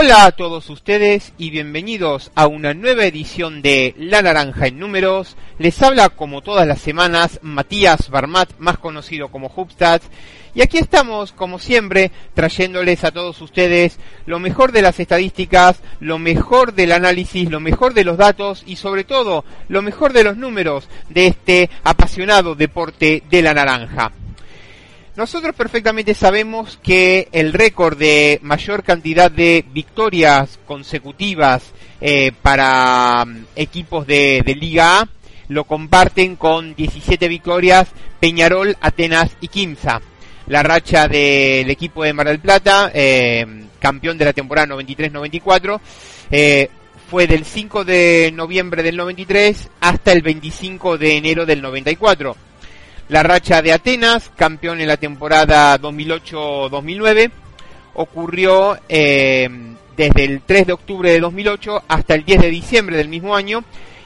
Hola a todos ustedes y bienvenidos a una nueva edición de La Naranja en Números. Les habla como todas las semanas Matías Barmat, más conocido como Hubstats. Y aquí estamos, como siempre, trayéndoles a todos ustedes lo mejor de las estadísticas, lo mejor del análisis, lo mejor de los datos y sobre todo lo mejor de los números de este apasionado deporte de la naranja. Nosotros perfectamente sabemos que el récord de mayor cantidad de victorias consecutivas eh, para mm, equipos de, Liga A lo comparten con 17 victorias Peñarol, Atenas y Quimsa. La racha del equipo de Mar del Plata, eh, campeón de la temporada 93-94, eh, fue del 5 de noviembre del 93 hasta el 25 de enero del 94 la racha de Atenas, campeón en la temporada 2008-2009, ocurrió eh, desde el 3 de octubre de 2008 hasta el 10 de diciembre del mismo año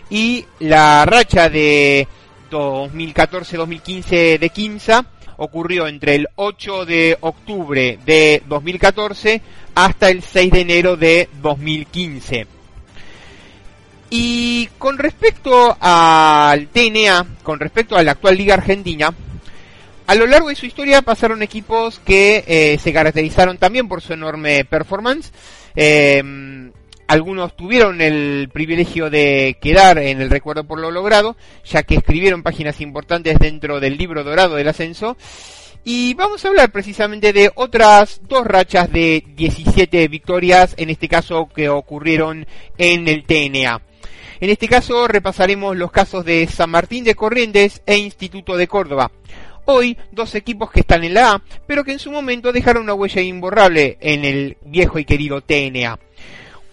y la racha de 2014-2015 de Quimsa ocurrió entre el 8 de octubre de 2014 hasta el 6 de enero de 2015. Y con respecto al TNA, con respecto a la actual Liga Argentina, a lo largo de su historia pasaron equipos que eh, se caracterizaron también por su enorme performance. Em, algunos tuvieron el privilegio de quedar en el recuerdo por lo logrado, ya que escribieron páginas importantes dentro del libro dorado del ascenso. Y vamos a hablar precisamente de otras dos rachas de 17 victorias, en este caso que ocurrieron en el TNA. En este caso repasaremos los casos de San Martín de Corrientes e Instituto de Córdoba. Hoy, dos equipos que están en la A, pero que en su momento dejaron una huella imborrable en el viejo y querido TNA.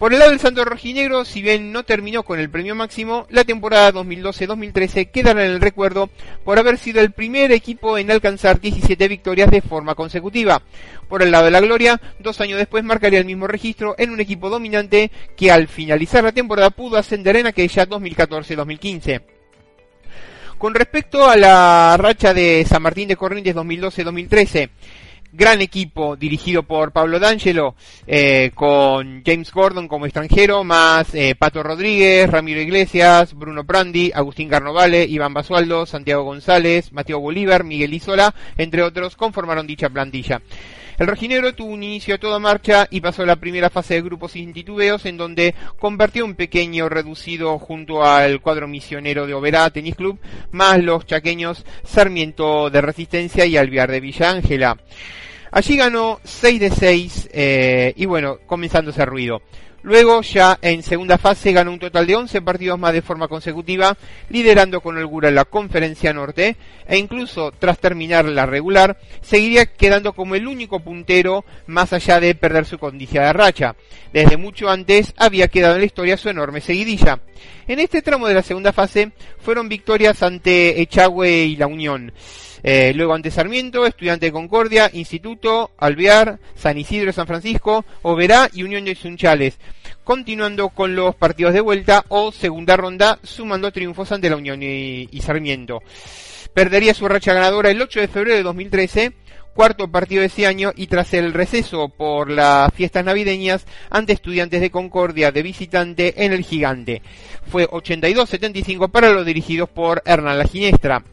Por el lado del Santo Rojinegro, si bien no terminó con el premio máximo, la temporada 2012-2013 quedará en el recuerdo por haber sido el primer equipo en alcanzar 17 victorias de forma consecutiva. Por el lado de la gloria, dos años después marcaría el mismo registro en un equipo dominante que al finalizar la temporada pudo ascender en aquella 2014-2015. Con respecto a la racha de San Martín de Corrientes 2012-2013, gran equipo dirigido por Pablo D'Angelo, eh, con James Gordon como extranjero, más eh, Pato Rodríguez, Ramiro Iglesias, Bruno Prandi, Agustín Carnovale, Iván Basualdo, Santiago González, Mateo Bolívar, Miguel Isola, entre otros, conformaron dicha plantilla. El rojinegro tuvo un inicio a toda marcha y pasó la primera fase de grupos sin titubeos en donde convirtió un pequeño reducido junto al cuadro misionero de Oberá Tenis Club, más los chaqueños Sarmiento de Resistencia y Alviar de Villa Ángela. Allí ganó 6 de 6 eh, y bueno, comenzando ese ruido. Luego ya en segunda fase ganó un total de 11 partidos más de forma consecutiva, liderando con holgura la conferencia norte e incluso tras terminar la regular, seguiría quedando como el único puntero más allá de perder su condición de racha. Desde mucho antes había quedado en la historia su enorme seguidilla. En este tramo de la segunda fase fueron victorias ante Echagüe y La Unión. Eh, luego ante Sarmiento, Estudiante de Concordia, Instituto, Alvear, San Isidro San Francisco, Oberá y Unión de Sunchales. Continuando con los partidos de vuelta o segunda ronda, sumando triunfos ante la Unión y, y Sarmiento. Perdería su racha ganadora el 8 de febrero de 2013 cuarto partido de ese año y tras el receso por las fiestas navideñas ante estudiantes de Concordia de visitante en el Gigante. Fue 82-75 para los dirigidos por Hernán La Ginestra.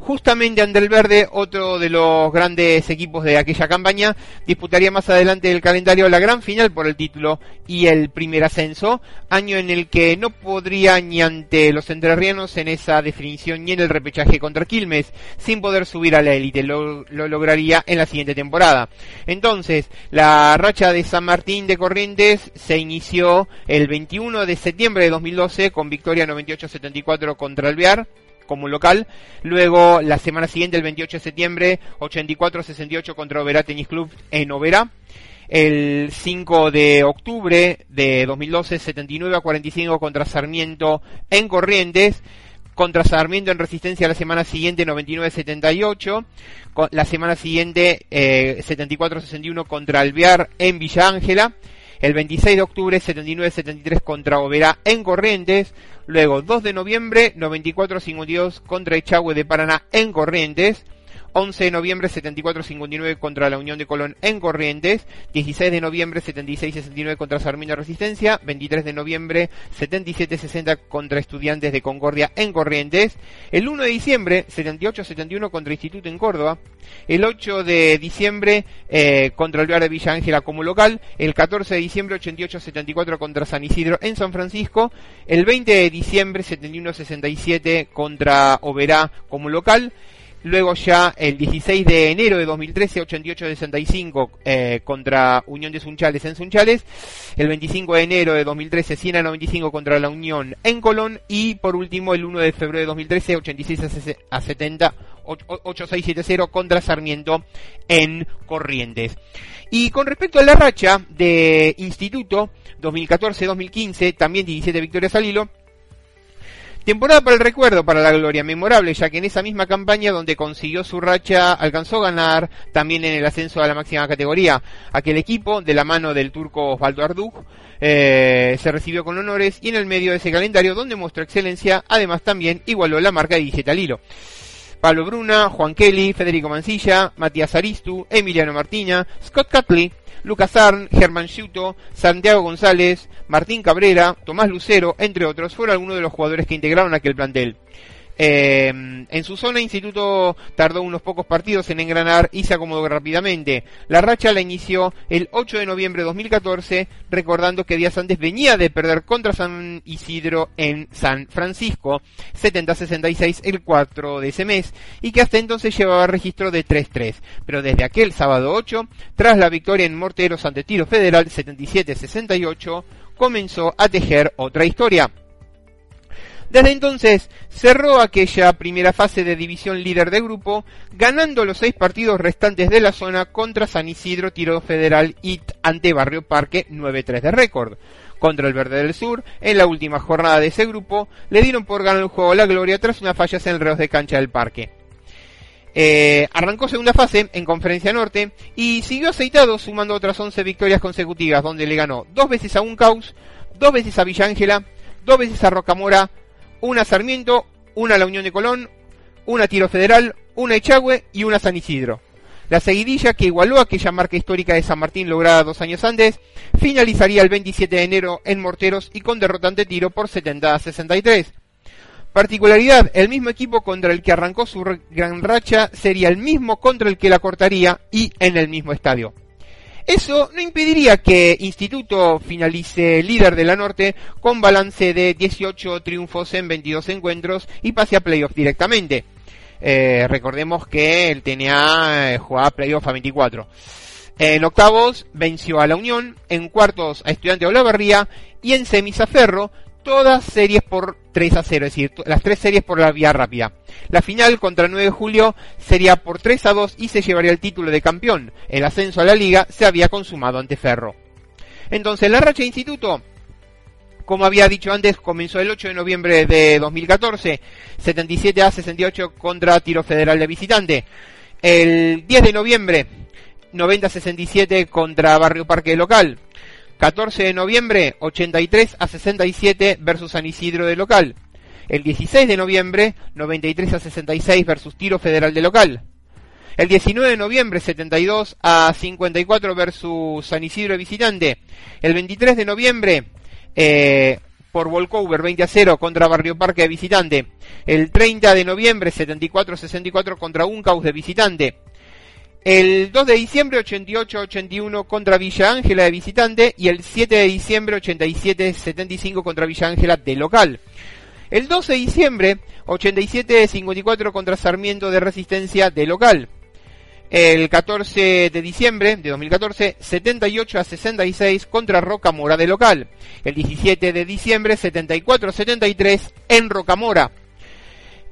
Justamente ante el Verde, otro de los grandes equipos de aquella campaña, disputaría más adelante del calendario la gran final por el título y el primer ascenso, año en el que no podría ni ante los entrerrianos en esa definición ni en el repechaje contra Quilmes, sin poder subir a la élite, lo, lo lograría en la siguiente temporada. Entonces, la racha de San Martín de Corrientes se inició el 21 de septiembre de 2012 con victoria 98-74 contra Alvear, como local. Luego, la semana siguiente, el 28 de septiembre, 84-68 contra Oberá Tenis Club en Oberá. El 5 de octubre de 2012, 79 a 45 contra Sarmiento en Corrientes contra Sarmiento en resistencia la semana siguiente 99-78, la semana siguiente eh, 74-61 contra Alvear en Villa Ángela, el 26 de octubre 79-73 contra Oberá en Corrientes, luego 2 de noviembre 94-52 contra Echagüe de Paraná en Corrientes, 11 de noviembre 74-59 contra la Unión de Colón en Corrientes, 16 de noviembre 76-69 contra Sarmiento Resistencia, 23 de noviembre 77-60 contra Estudiantes de Concordia en Corrientes, el 1 de diciembre 78-71 contra Instituto en Córdoba, el 8 de diciembre eh, contra el lugar de Villa Ángela como local, el 14 de diciembre 88-74 contra San Isidro en San Francisco, el 20 de diciembre 71-67 contra Oberá como local, Luego ya el 16 de enero de 2013, 88-65 eh, contra Unión de Sunchales en Sunchales. El 25 de enero de 2013, 100 95 contra la Unión en Colón. Y por último, el 1 de febrero de 2013, 86 a 70, 8670 contra Sarmiento en Corrientes. Y con respecto a la racha de Instituto, 2014-2015, también 17 victorias al hilo, Temporada para el recuerdo, para la gloria, memorable, ya que en esa misma campaña donde consiguió su racha, alcanzó a ganar también en el ascenso a la máxima categoría. Aquel equipo, de la mano del turco Osvaldo Arduk, eh, se recibió con honores y en el medio de ese calendario, donde mostró excelencia, además también igualó la marca de 17 al hilo. Pablo Bruna, Juan Kelly, Federico Mancilla, Matías Aristu, Emiliano Martina, Scott Catley, Lucas Arn, Germán Schuto, Santiago González, Martín Cabrera, Tomás Lucero, entre otros, fueron algunos de los jugadores que integraron aquel plantel. Eh, en su zona, Instituto tardó unos pocos partidos en engranar y se acomodó rápidamente. La racha la inició el 8 de noviembre de 2014, recordando que días antes venía de perder contra San Isidro en San Francisco, 70-66 el 4 de ese mes, y que hasta entonces llevaba registro de 3-3. Pero desde aquel sábado 8, tras la victoria en Morteros ante Tiro Federal 77-68, comenzó a tejer otra historia. Desde entonces cerró aquella primera fase de división líder de grupo, ganando los seis partidos restantes de la zona contra San Isidro, Tiro Federal y ante Barrio Parque 9-3 de récord. Contra el Verde del Sur, en la última jornada de ese grupo, le dieron por ganar el juego la gloria tras unas fallas en reos de cancha del parque. Eh, arrancó segunda fase en Conferencia Norte y siguió aceitado sumando otras 11 victorias consecutivas donde le ganó dos veces a Uncaus, dos veces a Villa Ángela, dos veces a Rocamora, una Sarmiento, una La Unión de Colón, una Tiro Federal, una Echagüe y una San Isidro. La seguidilla, que igualó aquella marca histórica de San Martín lograda dos años antes, finalizaría el 27 de enero en Morteros y con derrotante tiro por 70 a 63. Particularidad, el mismo equipo contra el que arrancó su gran racha sería el mismo contra el que la cortaría y en el mismo estadio. Eso no impediría que Instituto finalice líder de la Norte con balance de 18 triunfos en 22 encuentros y pase a playoff directamente. Eh, recordemos que el TNA eh, jugaba playoff a 24. En octavos venció a la Unión, en cuartos a Estudiante Olavarría y en semis a Ferro, todas series por 3 a 0, es decir, las tres series por la vía rápida. La final contra el 9 de julio sería por 3 a 2 y se llevaría el título de campeón. El ascenso a la liga se había consumado ante Ferro. Entonces, la racha instituto, como había dicho antes, comenzó el 8 de noviembre de 2014, 77 a 68 contra Tiro Federal de visitante. El 10 de noviembre, 90 a 67 contra Barrio Parque local. 14 de noviembre, 83 a 67 versus San Isidro de local. El 16 de noviembre, 93 a 66 versus Tiro Federal de local. El 19 de noviembre, 72 a 54 versus San Isidro de visitante. El 23 de noviembre, eh, por Volcover 20 a 0 contra Barrio Parque de visitante. El 30 de noviembre, 74 a 64 contra Uncaus de visitante. El 2 de diciembre 88-81 contra Villa Ángela de visitante y el 7 de diciembre 87-75 contra Villa Ángela de local. El 12 de diciembre 87-54 contra Sarmiento de Resistencia de local. El 14 de diciembre de 2014 78 a 66 contra Rocamora de local. El 17 de diciembre 74 73 en Rocamora.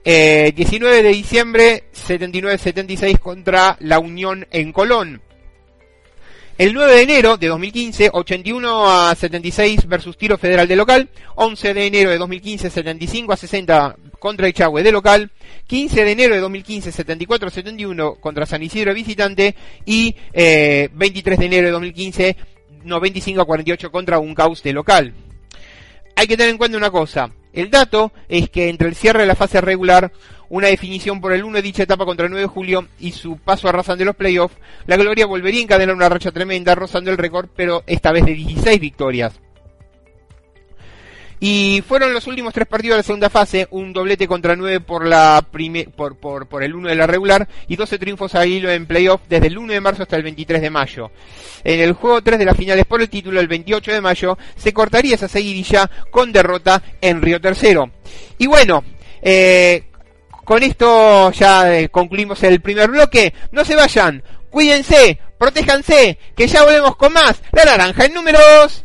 19 eh, de diciembre, 79-76 contra la Unión en Colón. El 9 de enero de 2015, 81 a 76 versus Tiro Federal de local. 11 de enero de 2015, 75 a 60 contra Echagüe de local. 15 de enero de 2015, 74 a 71 contra San Isidro visitante. Y 23 eh, de enero de 2015, 95 a 48 contra Uncaus de local. Hay que tener en cuenta una cosa. El dato es que entre el cierre de la fase regular una definición por el 1 de dicha etapa contra el 9 de julio y su paso arrasando los playoffs, la Gloria volvería a encadenar una racha tremenda, rozando el récord, pero esta vez de 16 victorias. Y fueron los últimos tres partidos de la segunda fase, un doblete contra 9 por, la por, por, el 1 de la regular y 12 triunfos a hilo en playoff desde el 1 de marzo hasta el 23 de mayo. En el juego 3 de las finales por el título, el 28 de mayo, se cortaría esa seguidilla con derrota en Río Tercero. Y bueno, eh, con esto ya eh, concluimos el primer bloque. No se vayan, cuídense, protéjanse, que ya volvemos con más. La naranja en números.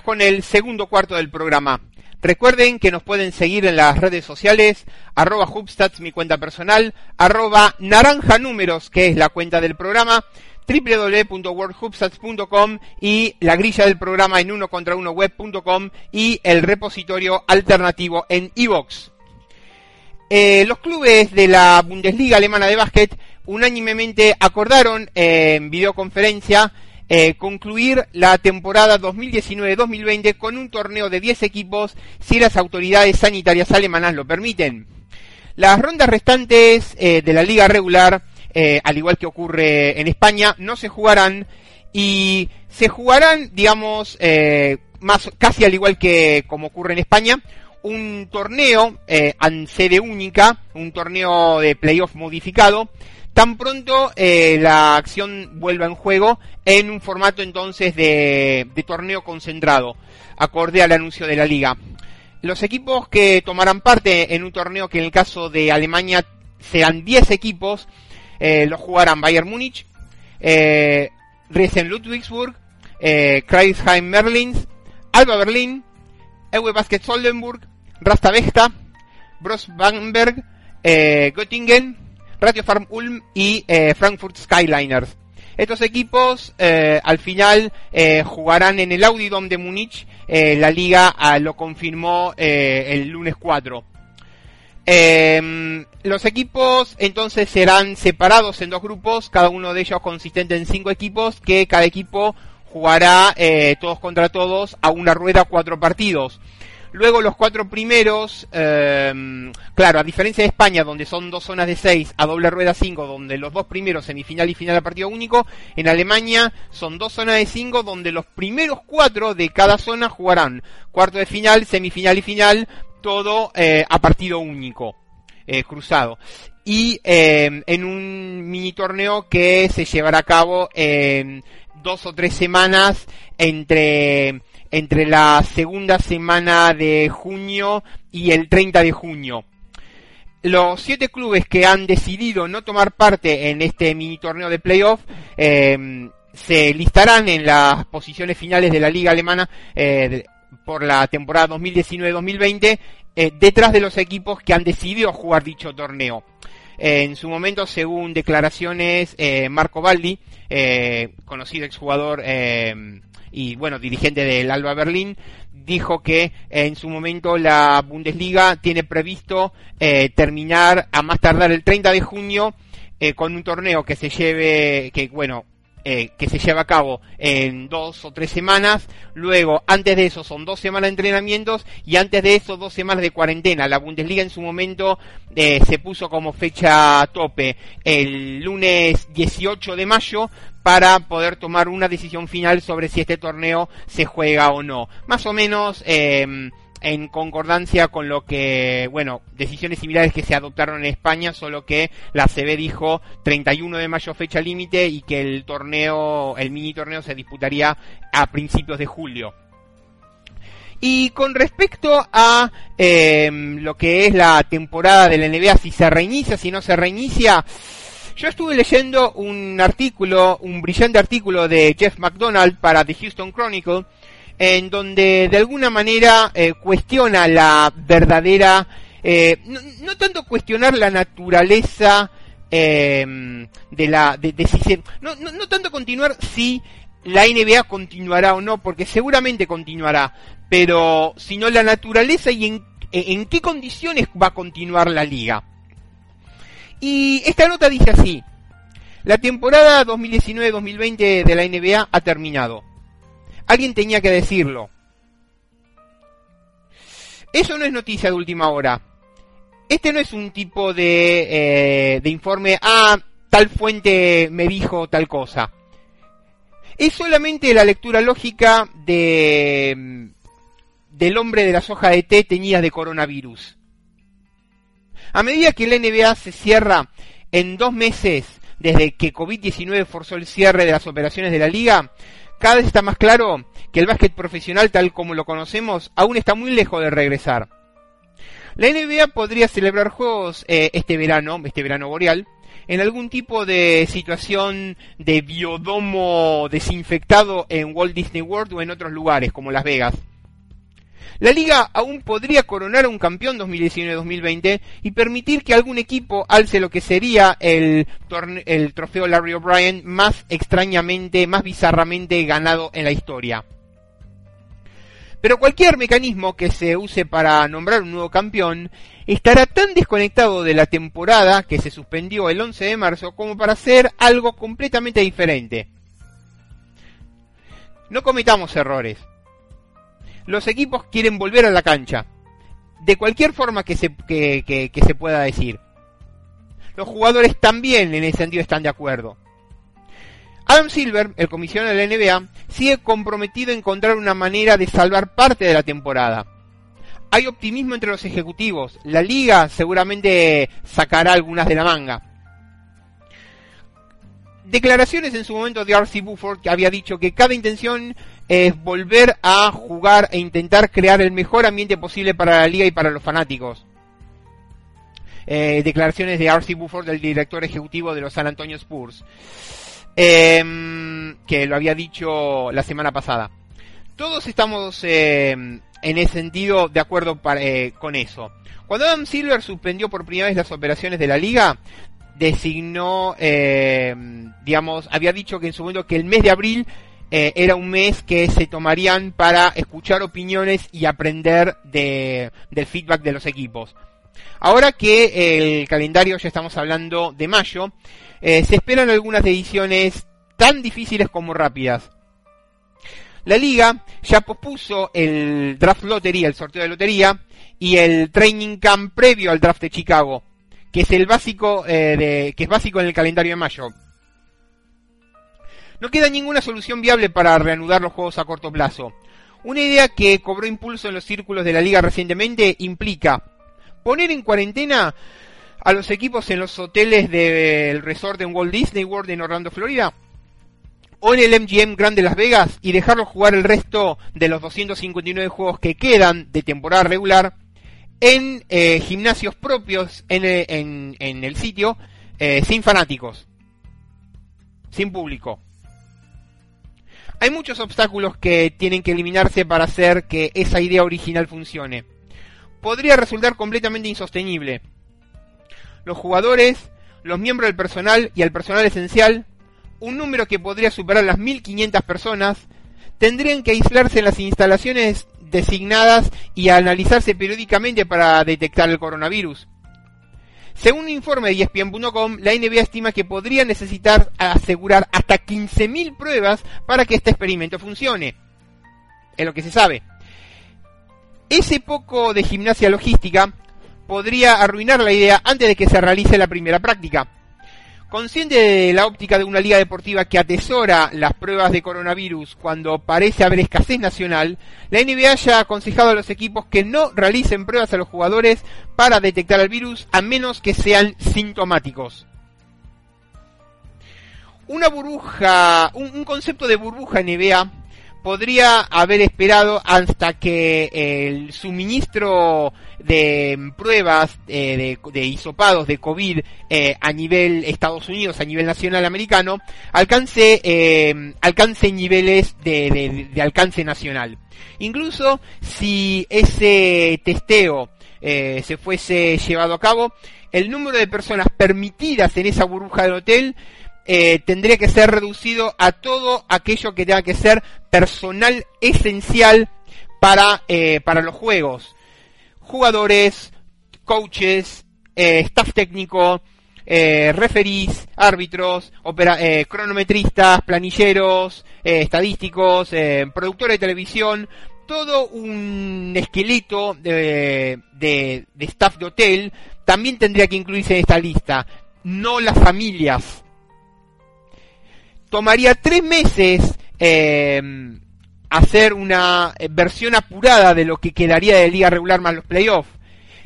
Con el segundo cuarto del programa. Recuerden que nos pueden seguir en las redes sociales, arroba Hubstats, mi cuenta personal, arroba naranja números, que es la cuenta del programa, www.worldhubstats.com y la grilla del programa en uno contra uno web.com y el repositorio alternativo en iVox. Eh, los clubes de la Bundesliga alemana de básquet unánimemente acordaron eh, en videoconferencia eh, concluir la temporada 2019-2020 con un torneo de 10 equipos si las autoridades sanitarias alemanas lo permiten. Las rondas restantes eh, de la liga regular, eh, al igual que ocurre en España, no se jugarán y se jugarán, digamos, más casi al igual que como ocurre en España, un torneo en sede única, un torneo de playoff modificado, tan pronto eh, la acción vuelva en juego en un formato entonces de, torneo concentrado, acorde al anuncio de la liga. Los equipos que tomarán parte en un torneo que en el caso de Alemania sean 10 equipos, eh, los jugarán Bayern Múnich, eh, Riesen Ludwigsburg, eh, Kreisheim Merlins, Alba Berlin, Ewe Basket Soldenburg, Rasta Vesta, Bros Bamberg, eh, Göttingen, Radio Farm Ulm y eh, Frankfurt Skyliners. Estos equipos eh, al final eh, jugarán en el Audi Dome de Múnich. la liga ah, lo confirmó el lunes 4. Em, los equipos entonces serán separados en dos grupos, cada uno de ellos consistente en cinco equipos, que cada equipo jugará todos contra todos a una rueda cuatro partidos. Luego los cuatro primeros, em, claro, a diferencia de España, donde son dos zonas de seis, a doble rueda cinco, donde los dos primeros, semifinal y final a partido único, en Alemania son dos zonas de cinco, donde los primeros cuatro de cada zona jugarán cuarto de final, semifinal y final, todo eh, a partido único, eh, cruzado. Y em, en un mini torneo que se llevará a cabo en dos o tres semanas entre entre la segunda semana de junio y el 30 de junio. Los siete clubes que han decidido no tomar parte en este mini torneo de playoff em, se listarán en las posiciones finales de la liga alemana eh, por la temporada 2019-2020 eh, detrás de los equipos que han decidido jugar dicho torneo. en su momento, según declaraciones, eh, Marco Baldi, conocido exjugador y bueno, dirigente del Alba Berlín, dijo que en su momento la Bundesliga tiene previsto eh, terminar a más tardar el 30 de junio eh, con un torneo que se lleve, que bueno, eh, que se lleva a cabo en dos o tres semanas. Luego, antes de eso, son dos semanas de entrenamientos y antes de eso, dos semanas de cuarentena. La Bundesliga en su momento eh, se puso como fecha tope el lunes 18 de mayo para poder tomar una decisión final sobre si este torneo se juega o no. Más o menos, eh, en concordancia con lo que, bueno, decisiones similares que se adoptaron en España, solo que la CB dijo 31 de mayo fecha límite y que el torneo, el mini torneo se disputaría a principios de julio. Y con respecto a em, lo que es la temporada de la NBA, si se reinicia, si no se reinicia, yo estuve leyendo un artículo, un brillante artículo de Jeff McDonald para The Houston Chronicle, en donde de alguna manera eh, cuestiona la verdadera, eh, no, tanto cuestionar la naturaleza eh, de la, de, si no, no, tanto continuar si la NBA continuará o no, porque seguramente continuará, pero sino la naturaleza y en qué condiciones va a continuar la liga. Y esta nota dice así, la temporada 2019-2020 de la NBA ha terminado. Alguien tenía que decirlo. Eso no es noticia de última hora. Este no es un tipo de, eh, informe, ah, tal fuente me dijo tal cosa. Es solamente la lectura lógica de del hombre de la soja de té teñida de coronavirus. A medida que la NBA se cierra en dos meses desde que COVID-19 forzó el cierre de las operaciones de la liga, cada vez está más claro que el básquet profesional tal como lo conocemos aún está muy lejos de regresar. La NBA podría celebrar juegos eh, este verano, este verano boreal, en algún tipo de situación de biodomo desinfectado en Walt Disney World o en otros lugares como Las Vegas. La liga aún podría coronar a un campeón 2019-2020 y permitir que algún equipo alce lo que sería el, el trofeo Larry O'Brien más extrañamente, más bizarramente ganado en la historia. Pero cualquier mecanismo que se use para nombrar un nuevo campeón estará tan desconectado de la temporada que se suspendió el 11 de marzo como para hacer algo completamente diferente. No cometamos errores los equipos quieren volver a la cancha. De cualquier forma que se, que, se pueda decir. Los jugadores también en ese sentido están de acuerdo. Adam Silver, el comisionado de la NBA, sigue comprometido a encontrar una manera de salvar parte de la temporada. Hay optimismo entre los ejecutivos. La liga seguramente sacará algunas de la manga. Declaraciones en su momento de R.C. Buford que había dicho que cada intención es volver a jugar e intentar crear el mejor ambiente posible para la liga y para los fanáticos. Eh, declaraciones de R.C. Buford, el director ejecutivo de los San Antonio Spurs, em, que lo había dicho la semana pasada. Todos estamos em, en ese sentido de acuerdo eh, con eso. Cuando Adam Silver suspendió por primera vez las operaciones de la liga, designó, em, digamos, había dicho que en su momento que el mes de abril eh, era un mes que se tomarían para escuchar opiniones y aprender de, del feedback de los equipos. Ahora que el calendario ya estamos hablando de mayo, eh, se esperan algunas ediciones tan difíciles como rápidas. La liga ya pospuso el draft lotería, el sorteo de lotería, y el training camp previo al draft de Chicago, que es el básico, eh, de, que es básico en el calendario de mayo. No queda ninguna solución viable para reanudar los juegos a corto plazo. Una idea que cobró impulso en los círculos de la liga recientemente implica poner en cuarentena a los equipos en los hoteles del resort en Walt Disney World en Orlando, Florida, o en el MGM Grand de Las Vegas y dejarlos jugar el resto de los 259 juegos que quedan de temporada regular en eh, gimnasios propios en, eh, el sitio, eh, sin fanáticos, sin público. Hay muchos obstáculos que tienen que eliminarse para hacer que esa idea original funcione. Podría resultar completamente insostenible. Los jugadores, los miembros del personal y el personal esencial, un número que podría superar las 1500 personas, tendrían que aislarse en las instalaciones designadas y analizarse periódicamente para detectar el coronavirus. Según un informe de ESPN.com, la NBA estima que podría necesitar asegurar hasta 15.000 pruebas para que este experimento funcione. Es lo que se sabe. Ese poco de gimnasia logística podría arruinar la idea antes de que se realice la primera práctica. Consciente de la óptica de una liga deportiva que atesora las pruebas de coronavirus cuando parece haber escasez nacional, la NBA ya ha aconsejado a los equipos que no realicen pruebas a los jugadores para detectar el virus a menos que sean sintomáticos. Una burbuja, un, concepto de burbuja NBA podría haber esperado hasta que el suministro de pruebas eh, de, de, hisopados de COVID eh, a nivel Estados Unidos, a nivel nacional americano, alcance, eh, alcance niveles de, de, alcance nacional. Incluso si ese testeo se fuese llevado a cabo, el número de personas permitidas en esa burbuja del hotel eh, tendría que ser reducido a todo aquello que tenga que ser personal esencial para, eh, para los juegos. Jugadores, coaches, eh, staff técnico, referís, árbitros, cronometristas, planilleros, estadísticos, productores de televisión, todo un esqueleto de, de staff de hotel también tendría que incluirse en esta lista, no las familias tomaría tres meses eh, hacer una versión apurada de lo que quedaría de liga regular más los playoffs.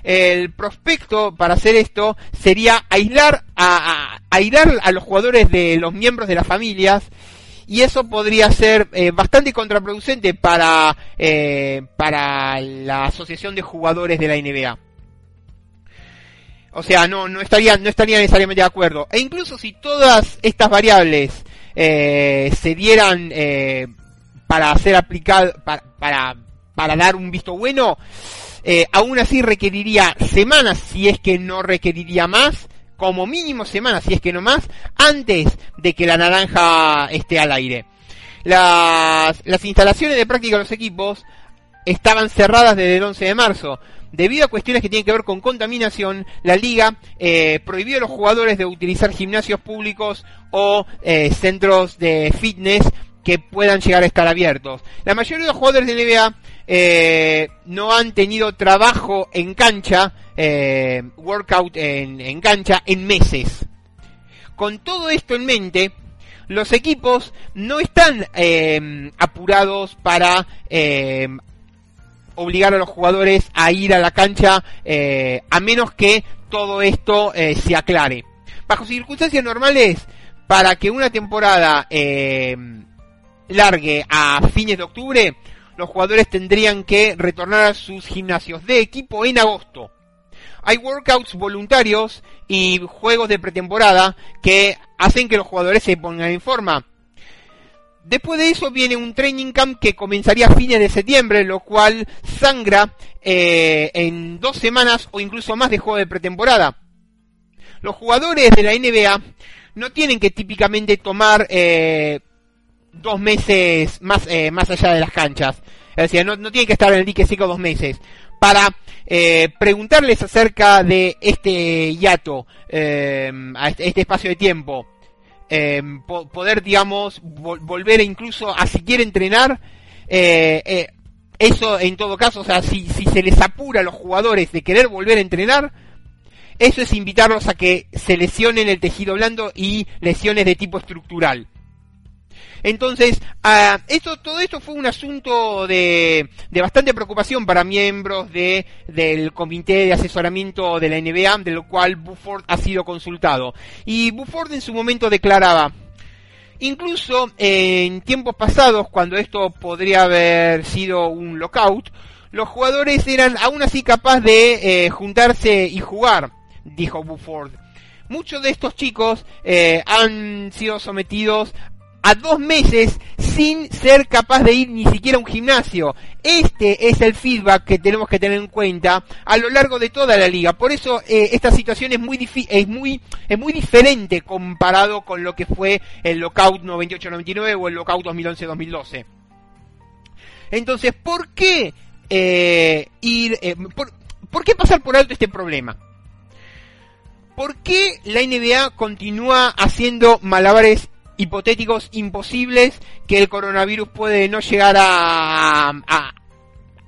El prospecto para hacer esto sería aislar a, aislar a los jugadores de los miembros de las familias y eso podría ser eh, bastante contraproducente para eh, para la asociación de jugadores de la NBA. O sea, no no estaría no estaría necesariamente de acuerdo. E incluso si todas estas variables eh, se dieran eh, para hacer aplicado, para, para, para, dar un visto bueno, eh, aún así requeriría semanas, si es que no requeriría más, como mínimo semanas, si es que no más, antes de que la naranja esté al aire. Las, las instalaciones de práctica de los equipos estaban cerradas desde el 11 de marzo, debido a cuestiones que tienen que ver con contaminación, la liga eh, prohibió a los jugadores de utilizar gimnasios públicos o eh, centros de fitness que puedan llegar a estar abiertos. La mayoría de los jugadores de NBA eh, no han tenido trabajo en cancha, workout en, en, cancha, en meses. Con todo esto en mente, los equipos no están apurados para obligar a los jugadores a ir a la cancha eh, a menos que todo esto eh, se aclare. Bajo circunstancias normales, para que una temporada eh, largue a fines de octubre, los jugadores tendrían que retornar a sus gimnasios de equipo en agosto. Hay workouts voluntarios y juegos de pretemporada que hacen que los jugadores se pongan en forma. Después de eso viene un training camp que comenzaría a fines de septiembre, lo cual sangra eh, en dos semanas o incluso más de juego de pretemporada. Los jugadores de la NBA no tienen que típicamente tomar eh, dos meses más, eh, más allá de las canchas. Es decir, no, no tienen que estar en el dique seco dos meses. para eh, preguntarles acerca de este hiato, eh, este, este espacio de tiempo. Eh, poder, digamos, volver incluso a si quiere entrenar. eso en todo caso, o sea, si, si se les apura a los jugadores de querer volver a entrenar, eso es invitarlos a que se lesionen el tejido blando y lesiones de tipo estructural. Entonces, esto, todo esto fue un asunto de, bastante preocupación para miembros de, del comité de asesoramiento de la NBA, de lo cual Bufford ha sido consultado. Y Bufford en su momento declaraba, incluso en tiempos pasados, cuando esto podría haber sido un lockout, los jugadores eran aún así capaces de eh, juntarse y jugar, dijo Bufford. Muchos de estos chicos eh, han sido sometidos a dos meses sin ser capaz de ir ni siquiera a un gimnasio. Este es el feedback que tenemos que tener en cuenta a lo largo de toda la liga. Por eso eh, esta situación es muy, es, muy, es muy diferente comparado con lo que fue el lockout 98-99 o el lockout 2011-2012. Entonces, ¿por qué eh, ir, eh, por, ¿por qué pasar por alto este problema? ¿Por qué la NBA continúa haciendo malabares hipotéticos imposibles que el coronavirus puede no llegar a,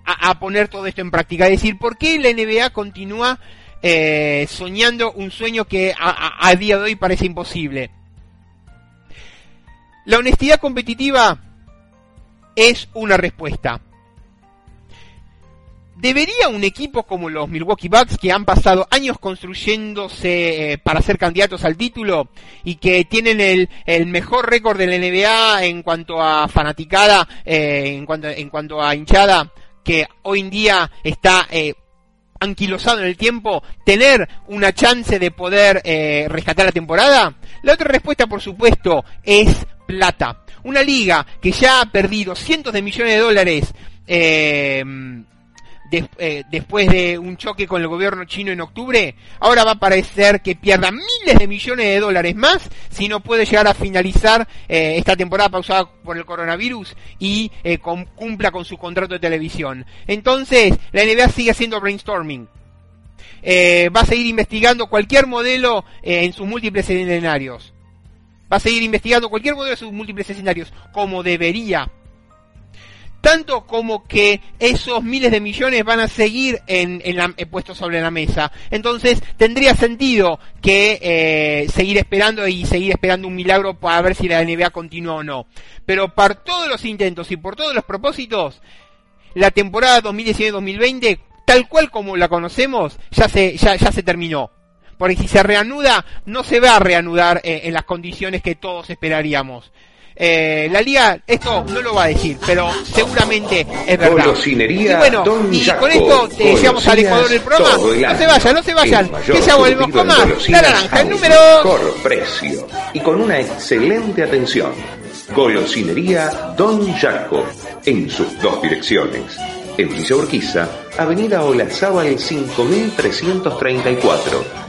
a, poner todo esto en práctica. Es decir, ¿por qué la NBA continúa eh, soñando un sueño que a, a día de hoy parece imposible? La honestidad competitiva es una respuesta. ¿Debería un equipo como los Milwaukee Bucks, que han pasado años construyéndose eh, para ser candidatos al título y que tienen el, mejor récord de la NBA en cuanto a fanaticada, eh, en, cuanto, a hinchada, que hoy en día está eh, anquilosado en el tiempo, tener una chance de poder rescatar la temporada? La otra respuesta, por supuesto, es plata. Una liga que ya ha perdido cientos de millones de dólares eh, eh, después de un choque con el gobierno chino en octubre, ahora va a parecer que pierda miles de millones de dólares más si no puede llegar a finalizar eh, esta temporada pausada por el coronavirus y eh, cumpla con su contrato de televisión. Entonces, la NBA sigue haciendo brainstorming. va a seguir investigando cualquier modelo en sus múltiples escenarios. Va a seguir investigando cualquier modelo en sus múltiples escenarios, como debería tanto como que esos miles de millones van a seguir en, la, puestos sobre la mesa. Entonces tendría sentido que eh, seguir esperando y seguir esperando un milagro para ver si la NBA continúa o no. Pero para todos los intentos y por todos los propósitos, la temporada 2019-2020, tal cual como la conocemos, ya se, ya, ya se terminó. Porque si se reanuda, no se va a reanudar eh, en las condiciones que todos esperaríamos. Eh, la liga esto no lo va a decir, pero seguramente es verdad. y bueno, y con esto te llegamos al Ecuador del programa. No se vayan, no se vayan. Que se volvemos más. La naranja, el número. Mejor precio y con una excelente atención. Golosinería Don Jaco en sus dos direcciones. En Villa Urquiza, Avenida Olazábal 5334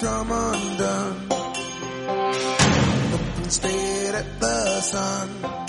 drum undone. Up and stared at the sun.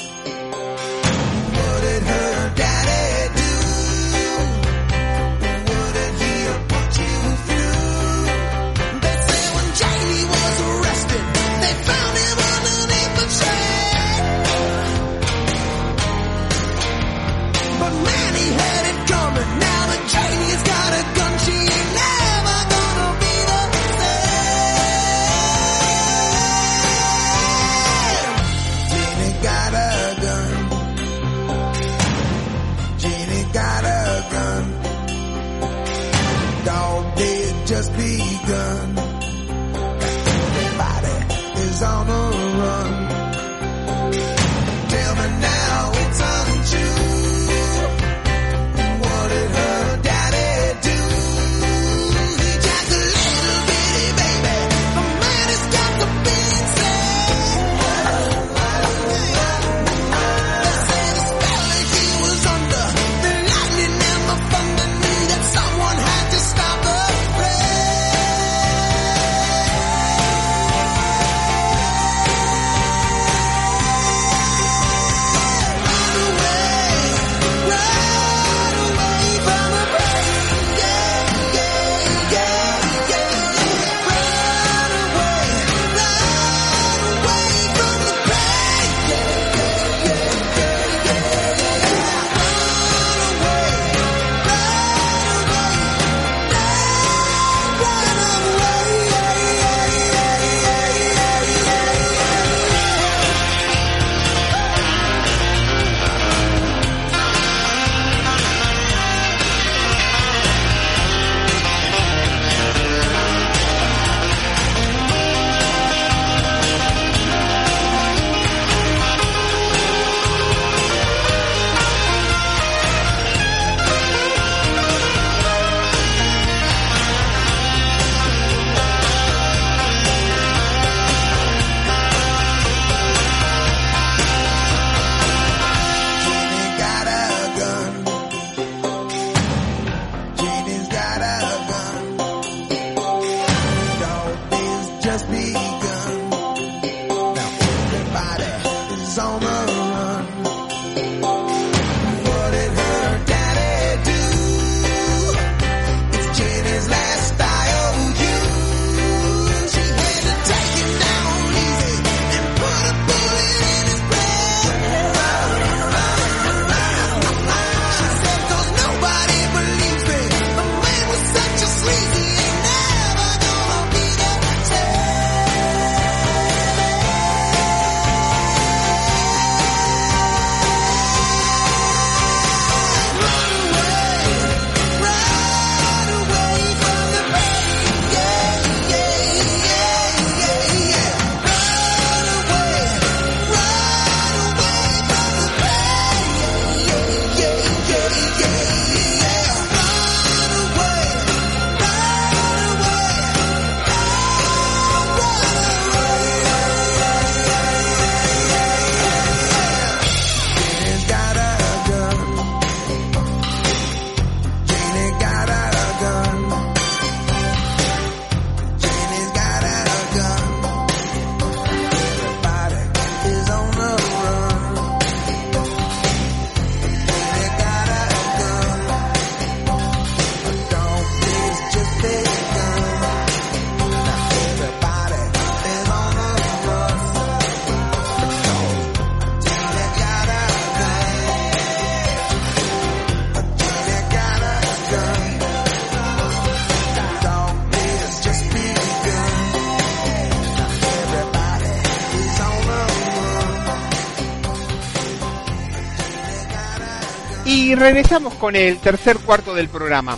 Regresamos con el tercer cuarto del programa.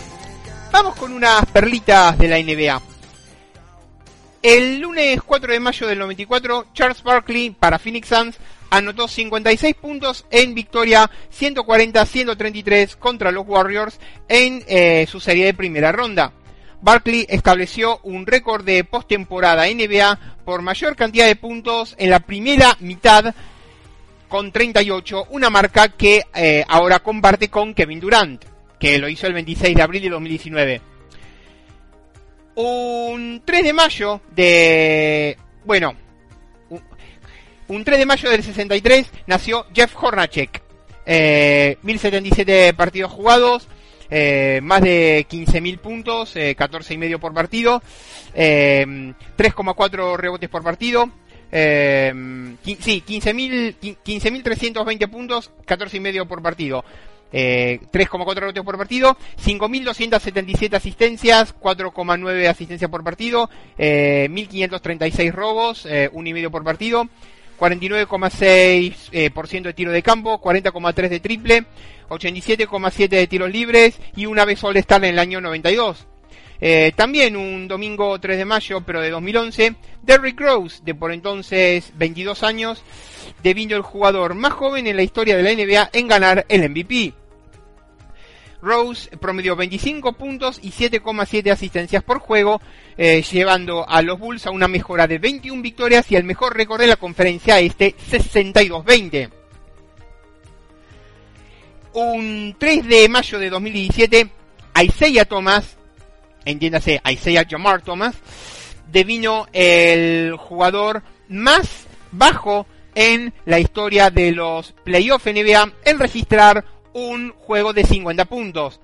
Vamos con unas perlitas de la NBA. El lunes 4 de mayo del 94, Charles Barkley para Phoenix Suns anotó 56 puntos en victoria 140-133 contra los Warriors en eh, su serie de primera ronda. Barkley estableció un récord de postemporada NBA por mayor cantidad de puntos en la primera mitad con 38, una marca que eh, ahora comparte con Kevin Durant, que lo hizo el 26 de abril de 2019. Un 3 de mayo de... Bueno, un, 3 de mayo del 63 nació Jeff Hornacek. Eh, 1077 partidos jugados, eh, más de 15.000 puntos, eh, 14 y medio por partido, 3,4 eh, rebotes por partido, eh, sí, 15.320 puntos, 14 y medio por partido. Eh, 3,4 rebotes por partido, 5.277 asistencias, 4,9 asistencias por partido, eh, 1.536 robos, eh, 1 y medio por partido, 49,6% eh, de tiro de campo, 40,3 de triple, 87,7 de tiros libres y una vez All Star en el año 92. Eh, también un domingo 3 de mayo, pero de 2011, Derrick Rose, de por entonces 22 años, devino el jugador más joven en la historia de la NBA en ganar el MVP. Rose promedió 25 puntos y 7,7 asistencias por juego, eh, llevando a los Bulls a una mejora de 21 victorias y al mejor récord de la conferencia este, 62-20. Un 3 de mayo de 2017, Isaiah Thomas, entiéndase Isaiah Jamar Thomas, devino el jugador más bajo en la historia de los playoffs NBA en registrar un juego de 50 puntos.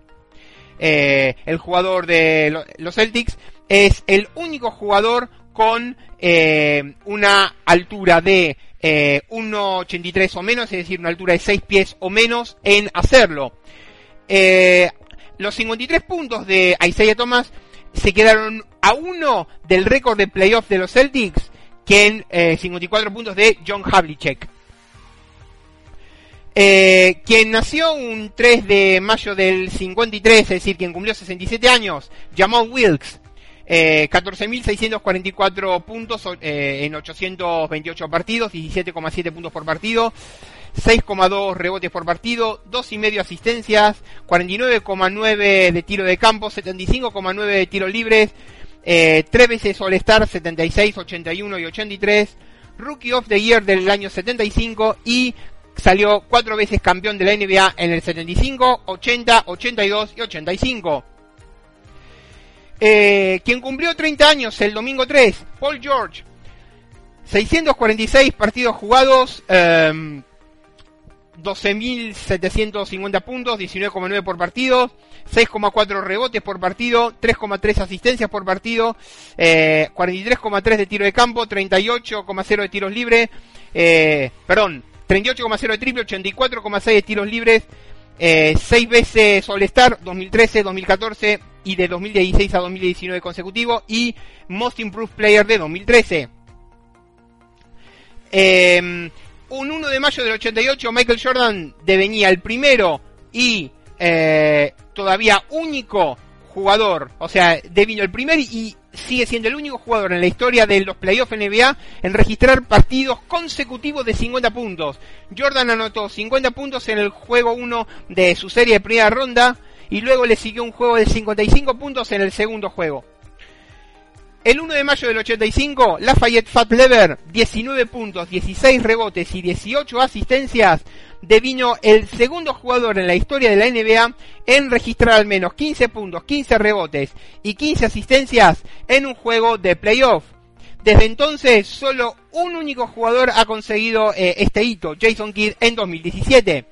Eh, el jugador de los Celtics es el único jugador con eh, una altura de 1,83 eh, o menos, es decir, una altura de 6 pies o menos en hacerlo. Los 53 puntos de Isaiah Thomas se quedaron a uno del récord de playoff de los Celtics, que en 54 puntos de John Havlicek. Eh, quien nació un 3 de mayo del 53, es decir, quien cumplió 67 años, Jamal Wilkes, eh, 14.644 puntos eh, en 828 partidos, 17,7 puntos por partido, 6,2 rebotes por partido, 2,5 asistencias, 49,9 de tiro de campo, 75,9 de tiros libres, eh, 3 veces All-Star, 76, 81 y 83, Rookie of the Year del año 75 y salió cuatro veces campeón de la NBA en el 75, 80, 82 y 85. Eh, quien cumplió 30 años el domingo 3, Paul George. 646 partidos jugados, 12.750 em, puntos, 19,9 por partido, 6,4 rebotes por partido, 3,3 asistencias por partido, 43,3 eh, de tiro de campo, 38,0 de tiros libres, eh, perdón, 38,0 de triple, 84,6 de tiros libres, eh, 6 veces All-Star, 2013, 2014 y de 2016 a 2019 consecutivo y Most Improved Player de 2013. Em, un 1 de mayo del 88 Michael Jordan devenía el primero y eh, todavía único jugador, o sea, devino el primer y sigue siendo el único jugador en la historia de los playoffs NBA en registrar partidos consecutivos de 50 puntos. Jordan anotó 50 puntos en el juego 1 de su serie de primera ronda y luego le siguió un juego de 55 puntos en el segundo juego. El 1 de mayo del 85, Lafayette Fat Lever, 19 puntos, 16 rebotes y 18 asistencias, devino el segundo jugador en la historia de la NBA en registrar al menos 15 puntos, 15 rebotes y 15 asistencias en un juego de playoff. Desde entonces, solo un único jugador ha conseguido eh, este hito, Jason Kidd, en 2017.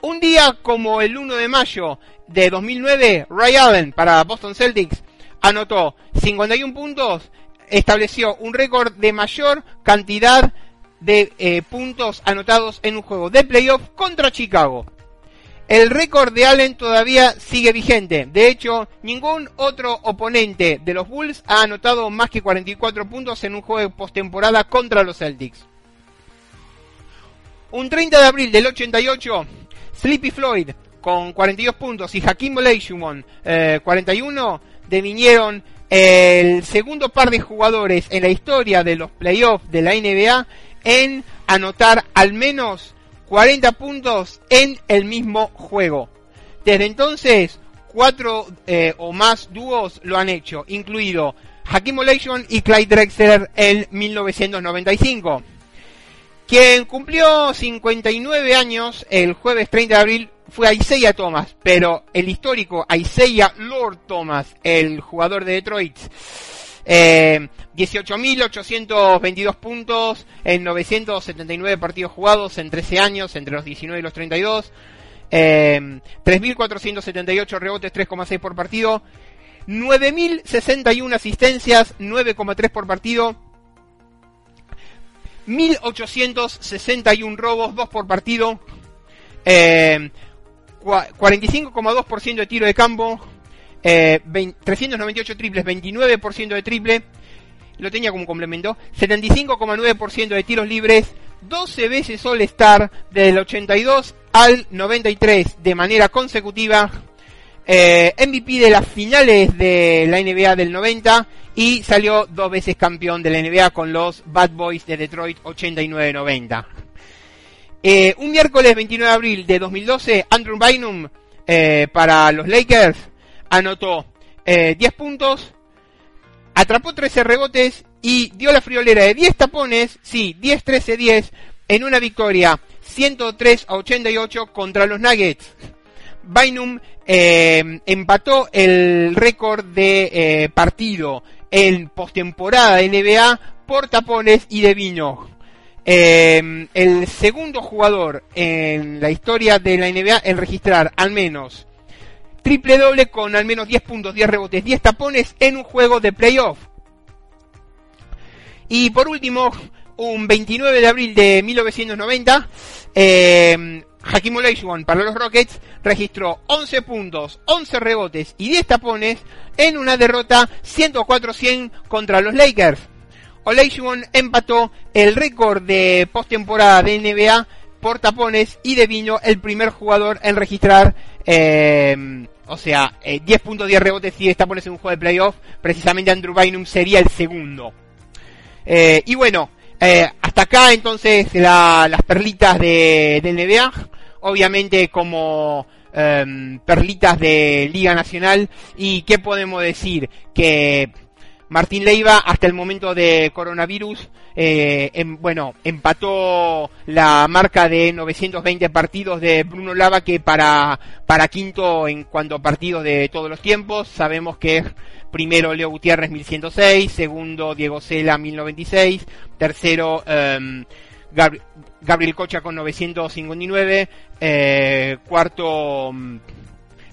Un día como el 1 de mayo de 2009, Ray Allen para Boston Celtics anotó 51 puntos, estableció un récord de mayor cantidad de eh, puntos anotados en un juego de playoff contra Chicago. El récord de Allen todavía sigue vigente. De hecho, ningún otro oponente de los Bulls ha anotado más que 44 puntos en un juego de postemporada contra los Celtics. Un 30 de abril del 88, Sleepy Floyd con 42 puntos y Hakim Olajuwon 41 eh, devinieron el segundo par de jugadores en la historia de los playoffs de la NBA en anotar al menos 40 puntos en el mismo juego. Desde entonces, cuatro eh, o más dúos lo han hecho, incluido Hakim Olajuwon y Clyde Drexler en 1995. Quien cumplió 59 años el jueves 30 de abril fue Isaiah Thomas, pero el histórico Isaiah Lord Thomas, el jugador de Detroit, 18.822 eh, puntos en 979 partidos jugados en 13 años, entre los 19 y los 32. 3.478 eh, rebotes, 3,6 por partido. 9.061 asistencias, 9,3 por partido. 1.861 robos, 2 por partido. 45,2% eh, de tiro de campo, 398 eh, triples, 29% de triple, lo tenía como complemento, 75,9% de tiros libres, 12 veces All Star del 82 al 93 de manera consecutiva, eh, MVP de las finales de la NBA del 90 y salió dos veces campeón de la NBA con los Bad Boys de Detroit 89-90. Eh, un miércoles 29 de abril de 2012, Andrew Bynum eh, para los Lakers anotó 10 puntos, atrapó 13 rebotes y dio la friolera de 10 tapones, sí, 10-13-10 en una victoria 103 a 88 contra los Nuggets. Bynum eh, empató el récord de eh, partido en postemporada de NBA por tapones y de vino. Eh, el segundo jugador en la historia de la NBA en registrar al menos triple doble con al menos 10 puntos, 10 rebotes, 10 tapones en un juego de playoff. Y por último, un 29 de abril de 1990, eh, Hakim Olajuwon para los Rockets registró 11 puntos, 11 rebotes y 10 tapones en una derrota 104-100 contra los Lakers. Olajuwon empató el récord de postemporada de NBA por tapones y devino el primer jugador en registrar, eh, o sea, 10 eh, puntos, 10 rebotes y 10 tapones en un juego de playoff. Precisamente Andrew Bynum sería el segundo. Eh, y bueno, eh, hasta acá entonces las perlitas de, NBA, obviamente como em, perlitas de Liga Nacional. ¿Y qué podemos decir? Que Martín Leiva hasta el momento de coronavirus, eh, em, bueno, empató la marca de 920 partidos de Bruno Lava que para, para quinto en cuanto a partidos de todos los tiempos. Sabemos que primero Leo Gutiérrez 1106, segundo Diego Cela 1096, tercero um, Gabriel Cocha con 959, eh, cuarto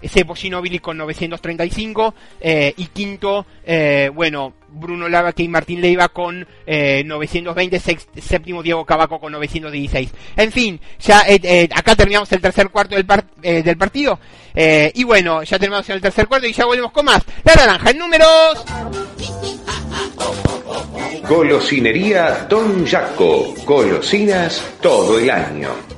um, Sebo con 935 eh, y quinto, eh, bueno, Bruno Lava y Martín Leiva con eh, 920, séptimo Diego Cabaco con 916. En fin, ya eh, acá terminamos el tercer cuarto del, del partido y bueno, ya terminamos el tercer cuarto y ya volvemos con más. La naranja en números. Golosinería Don Jaco. Golosinas todo el año.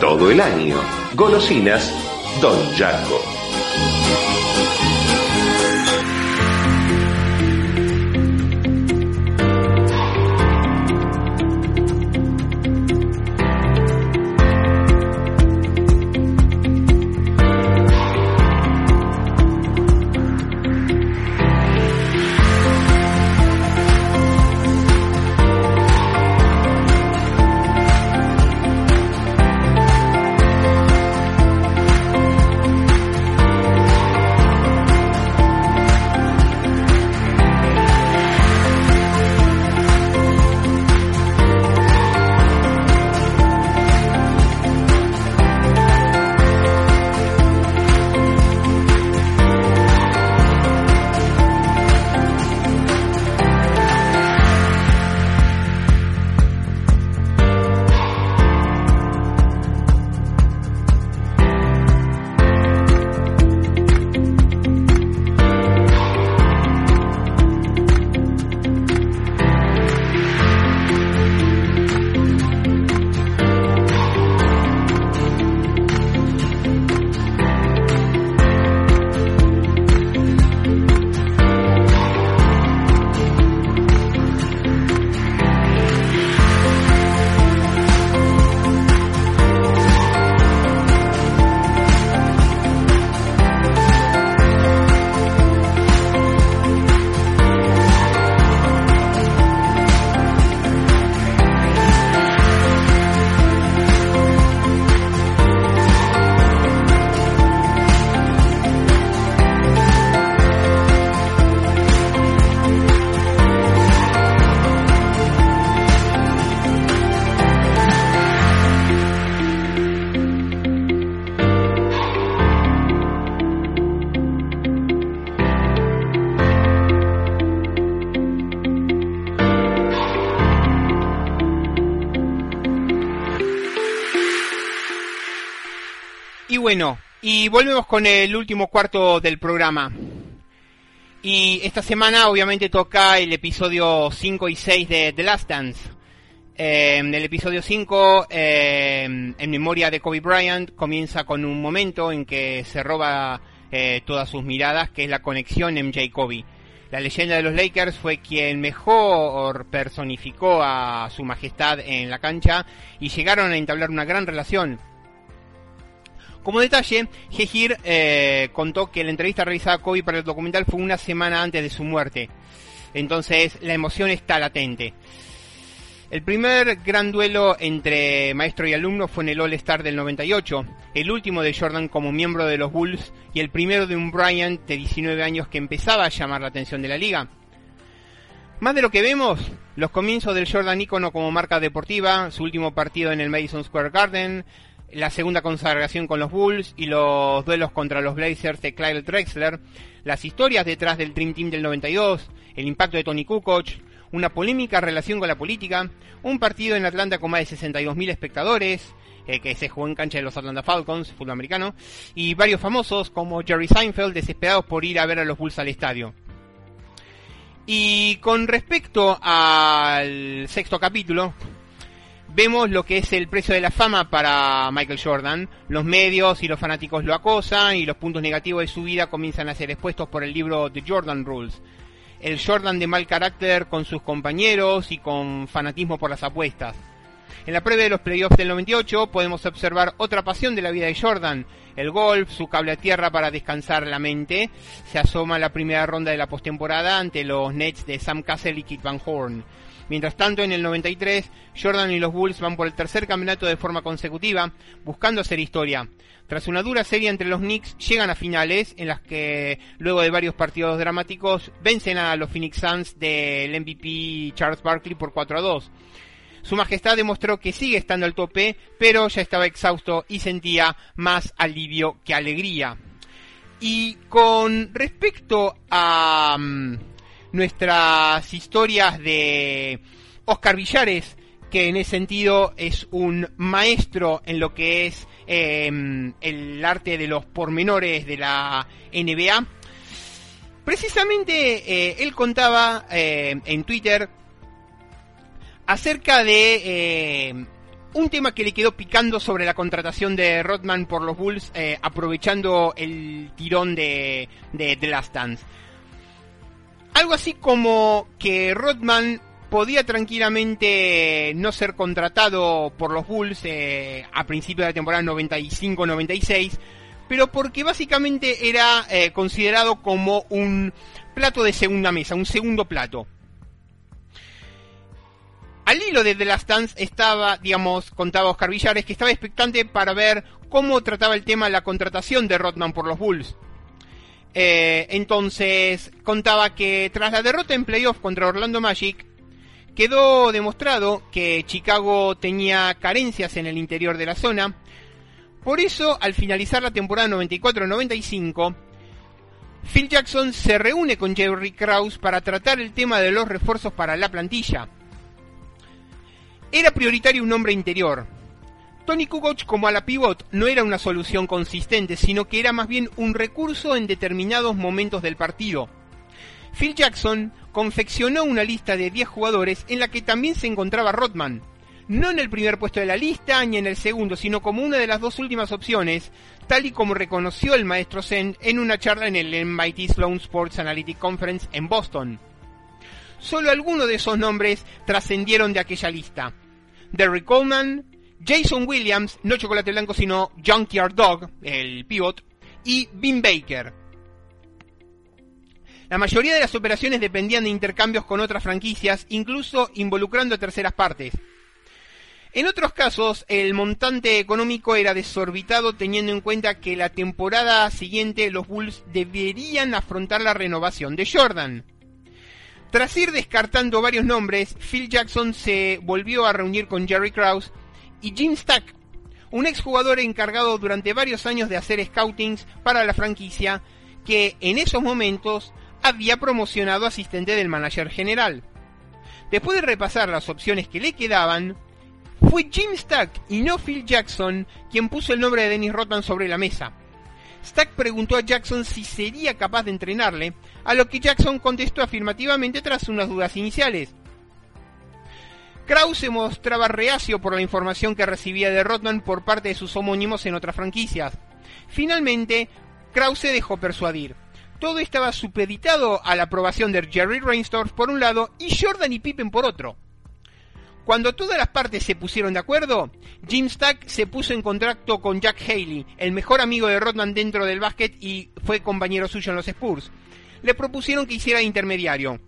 todo el año. Golosinas Don Jaco. Bueno, y volvemos con el último cuarto del programa. Y esta semana obviamente toca el episodio 5 y 6 de The Last Dance. Eh, el episodio 5, eh, en memoria de Kobe Bryant, comienza con un momento en que se roba eh, todas sus miradas, que es la conexión MJ-Kobe. La leyenda de los Lakers fue quien mejor personificó a su majestad en la cancha y llegaron a entablar una gran relación. Como detalle, Gehir eh, contó que la entrevista realizada a Kobe para el documental fue una semana antes de su muerte. Entonces la emoción está latente. El primer gran duelo entre maestro y alumno fue en el All-Star del 98, el último de Jordan como miembro de los Bulls y el primero de un Bryant de 19 años que empezaba a llamar la atención de la liga. Más de lo que vemos, los comienzos del Jordan ícono como marca deportiva, su último partido en el Madison Square Garden, la segunda consagración con los Bulls y los duelos contra los Blazers de Clyde Drexler, las historias detrás del Dream Team del 92, el impacto de Tony Kukoc, una polémica relación con la política, un partido en Atlanta con más de 62.000 espectadores, eh, que se jugó en cancha de los Atlanta Falcons, fútbol americano, y varios famosos como Jerry Seinfeld desesperados por ir a ver a los Bulls al estadio. Y con respecto al sexto capítulo, vemos lo que es el precio de la fama para Michael Jordan. Los medios y los fanáticos lo acosan y los puntos negativos de su vida comienzan a ser expuestos por el libro The Jordan Rules el Jordan de mal carácter con sus compañeros y con fanatismo por las apuestas. En la previa de los playoffs del 98 podemos observar otra pasión de la vida de Jordan, el golf, su cable a tierra para descansar la mente. Se asoma la primera ronda de la postemporada ante los Nets de Sam Cassell y Kit Van Horn. Mientras tanto, en el 93, Jordan y los Bulls van por el tercer campeonato de forma consecutiva, buscando hacer historia. Tras una dura serie entre los Knicks, llegan a finales en las que, luego de varios partidos dramáticos, vencen a los Phoenix Suns del MVP Charles Barkley por 4 a 2. Su Majestad demostró que sigue estando al tope, pero ya estaba exhausto y sentía más alivio que alegría. Y con respecto a mm, nuestras historias de Oscar Villares, que en ese sentido es un maestro en lo que es em, el arte de los pormenores de la NBA. Precisamente eh, él contaba eh, en Twitter acerca de eh, un tema que le quedó picando sobre la contratación de Rodman por los Bulls, aprovechando el tirón de, de The Last Dance. Algo así como que Rodman podía tranquilamente no ser contratado por los Bulls eh, a principios de la temporada 95-96, pero porque básicamente era eh, considerado como un plato de segunda mesa, un segundo plato. Al hilo de The Last Dance estaba, digamos, contaba Oscar Villares, que estaba expectante para ver cómo trataba el tema la contratación de Rodman por los Bulls. Eh, entonces, contaba que tras la derrota en playoff contra Orlando Magic, quedó demostrado que Chicago tenía carencias en el interior de la zona. Por eso, al finalizar la temporada 94-95, Phil Jackson se reúne con Jerry Krause para tratar el tema de los refuerzos para la plantilla. Era prioritario un hombre interior, Tony Kukoc como a la pivot no era una solución consistente, sino que era más bien un recurso en determinados momentos del partido. Phil Jackson confeccionó una lista de 10 jugadores en la que también se encontraba Rodman, no en el primer puesto de la lista ni en el segundo, sino como una de las dos últimas opciones, tal y como reconoció el maestro Zen en una charla en el MIT Sloan Sports Analytic Conference en Boston. Solo algunos de esos nombres trascendieron de aquella lista. Derrick Coleman, Jason Williams, no Chocolate Blanco, sino Junkyard Dog, el pivot, y Vin Baker. La mayoría de las operaciones dependían de intercambios con otras franquicias, incluso involucrando a terceras partes. En otros casos, el montante económico era desorbitado teniendo en cuenta que la temporada siguiente los Bulls deberían afrontar la renovación de Jordan. Tras ir descartando varios nombres, Phil Jackson se volvió a reunir con Jerry Krause y Jim Stack, un exjugador encargado durante varios años de hacer scoutings para la franquicia, que en esos momentos había promocionado asistente del manager general. Después de repasar las opciones que le quedaban, fue Jim Stack y no Phil Jackson quien puso el nombre de Dennis Rodman sobre la mesa. Stack preguntó a Jackson si sería capaz de entrenarle, a lo que Jackson contestó afirmativamente tras unas dudas iniciales. Krause mostraba reacio por la información que recibía de Rodman por parte de sus homónimos en otras franquicias. Finalmente, Krause dejó persuadir. Todo estaba supeditado a la aprobación de Jerry Reinsdorf por un lado y Jordan y Pippen por otro. Cuando todas las partes se pusieron de acuerdo, Jim Stack se puso en contacto con Jack Haley, el mejor amigo de Rodman dentro del básquet y fue compañero suyo en los Spurs. Le propusieron que hiciera intermediario.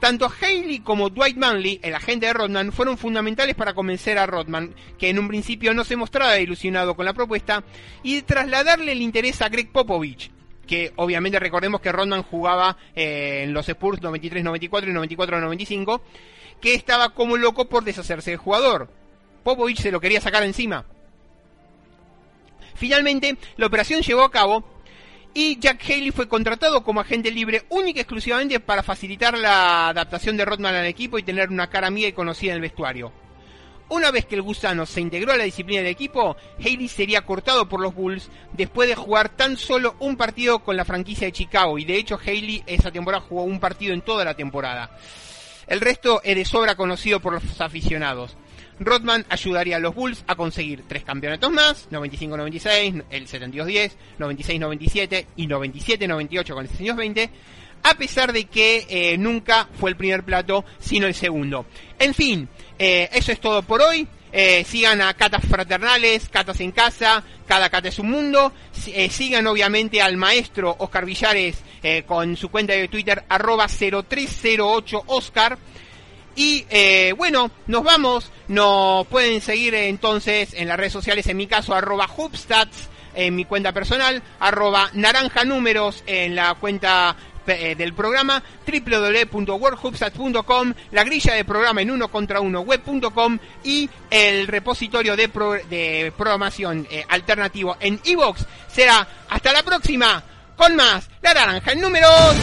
Tanto Haley como Dwight Manley, el agente de Rodman, fueron fundamentales para convencer a Rodman, que en un principio no se mostraba ilusionado con la propuesta, y trasladarle el interés a Greg Popovich, que obviamente recordemos que Rodman jugaba eh, en los Spurs 93-94 y 94-95, que estaba como loco por deshacerse del jugador. Popovich se lo quería sacar encima. Finalmente, la operación llevó a cabo y Jack Haley fue contratado como agente libre única y exclusivamente para facilitar la adaptación de Rodman al equipo y tener una cara amiga y conocida en el vestuario. Una vez que el gusano se integró a la disciplina del equipo, Haley sería cortado por los Bulls después de jugar tan solo un partido con la franquicia de Chicago y de hecho Haley esa temporada jugó un partido en toda la temporada. El resto es de sobra conocido por los aficionados. Rodman ayudaría a los Bulls a conseguir tres campeonatos más, 95-96, el 72-10, 96-97 y 97-98 con el 620, a pesar de que eh, nunca fue el primer plato, sino el segundo. En fin, eh, eso es todo por hoy. Eh, sigan a Catas Fraternales, Catas en Casa, cada cata es un mundo. sigan obviamente al maestro Oscar Villares con su cuenta de Twitter arroba 0308 Oscar. Y bueno, nos vamos. Nos pueden seguir entonces en las redes sociales, en mi caso arroba Hubstats en mi cuenta personal, arroba naranja números en la cuenta eh, del programa www.worldhubstats.com, la grilla de programa en uno contra uno web.com y el repositorio de, de programación eh, alternativo en iVoox. Será hasta la próxima con más La Naranja en números.